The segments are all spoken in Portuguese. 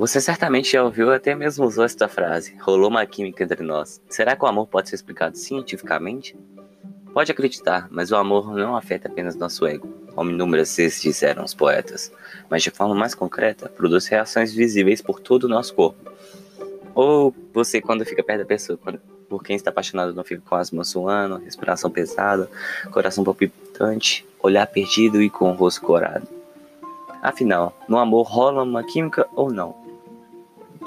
Você certamente já ouviu até mesmo usou esta frase: rolou uma química entre nós. Será que o amor pode ser explicado cientificamente? Pode acreditar, mas o amor não afeta apenas nosso ego, como inúmeras vezes disseram os poetas, mas de forma mais concreta, produz reações visíveis por todo o nosso corpo. Ou você, quando fica perto da pessoa, quando, por quem está apaixonado, não fica com as mãos suando, respiração pesada, coração palpitante, olhar perdido e com o rosto corado. Afinal, no amor rola uma química ou não?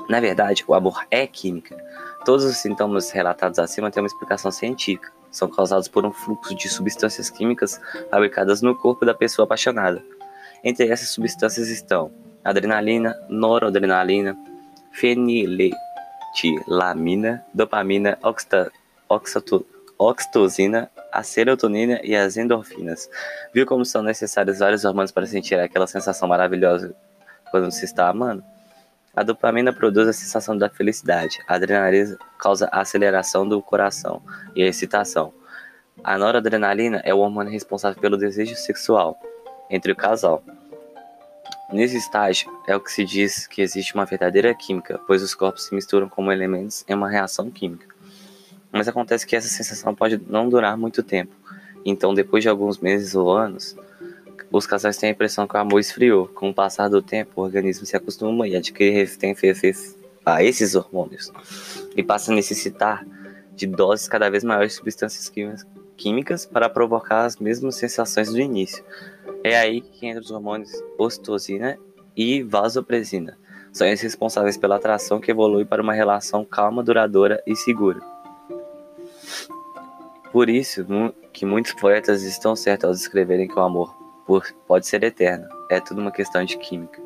Na verdade, o amor é química. Todos os sintomas relatados acima têm uma explicação científica. São causados por um fluxo de substâncias químicas fabricadas no corpo da pessoa apaixonada. Entre essas substâncias estão adrenalina, noradrenalina, feniletilamina, dopamina, oxitocina, a serotonina e as endorfinas. Viu como são necessários vários hormônios para sentir aquela sensação maravilhosa quando se está amando? A dopamina produz a sensação da felicidade. A adrenalina causa a aceleração do coração e a excitação. A noradrenalina é o hormônio responsável pelo desejo sexual entre o casal. Nesse estágio é o que se diz que existe uma verdadeira química, pois os corpos se misturam como elementos em uma reação química. Mas acontece que essa sensação pode não durar muito tempo. Então, depois de alguns meses ou anos, os casais têm a impressão que o amor esfriou. Com o passar do tempo, o organismo se acostuma e adquire resistência a esses hormônios e passa a necessitar de doses cada vez maiores de substâncias químicas para provocar as mesmas sensações do início. É aí que entram os hormônios ocitocina e vasopresina. São eles responsáveis pela atração que evolui para uma relação calma, duradoura e segura. Por isso que muitos poetas estão certos ao descreverem que o amor pode ser eterno. É tudo uma questão de química.